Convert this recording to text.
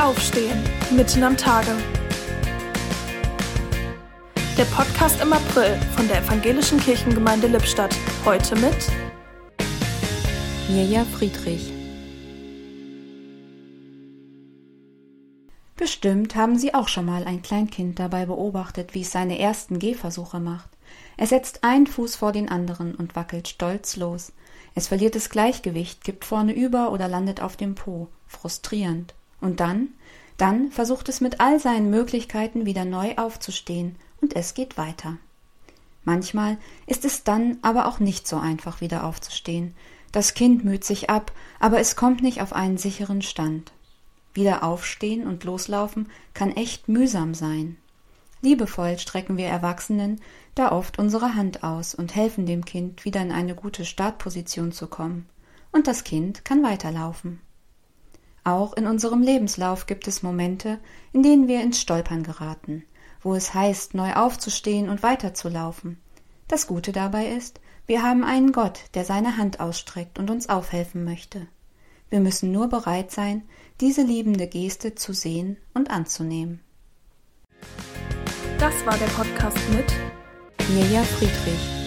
Aufstehen, mitten am Tage. Der Podcast im April von der Evangelischen Kirchengemeinde Lippstadt. Heute mit Mirja Friedrich. Bestimmt haben Sie auch schon mal ein Kleinkind dabei beobachtet, wie es seine ersten Gehversuche macht. Er setzt einen Fuß vor den anderen und wackelt stolz los. Es verliert das Gleichgewicht, kippt vorne über oder landet auf dem Po. Frustrierend. Und dann? Dann versucht es mit all seinen Möglichkeiten wieder neu aufzustehen und es geht weiter. Manchmal ist es dann aber auch nicht so einfach wieder aufzustehen. Das Kind müht sich ab, aber es kommt nicht auf einen sicheren Stand. Wieder aufstehen und loslaufen kann echt mühsam sein. Liebevoll strecken wir Erwachsenen da oft unsere Hand aus und helfen dem Kind wieder in eine gute Startposition zu kommen. Und das Kind kann weiterlaufen. Auch in unserem Lebenslauf gibt es Momente, in denen wir ins Stolpern geraten, wo es heißt, neu aufzustehen und weiterzulaufen. Das Gute dabei ist, wir haben einen Gott, der seine Hand ausstreckt und uns aufhelfen möchte. Wir müssen nur bereit sein, diese liebende Geste zu sehen und anzunehmen. Das war der Podcast mit Mirja Friedrich.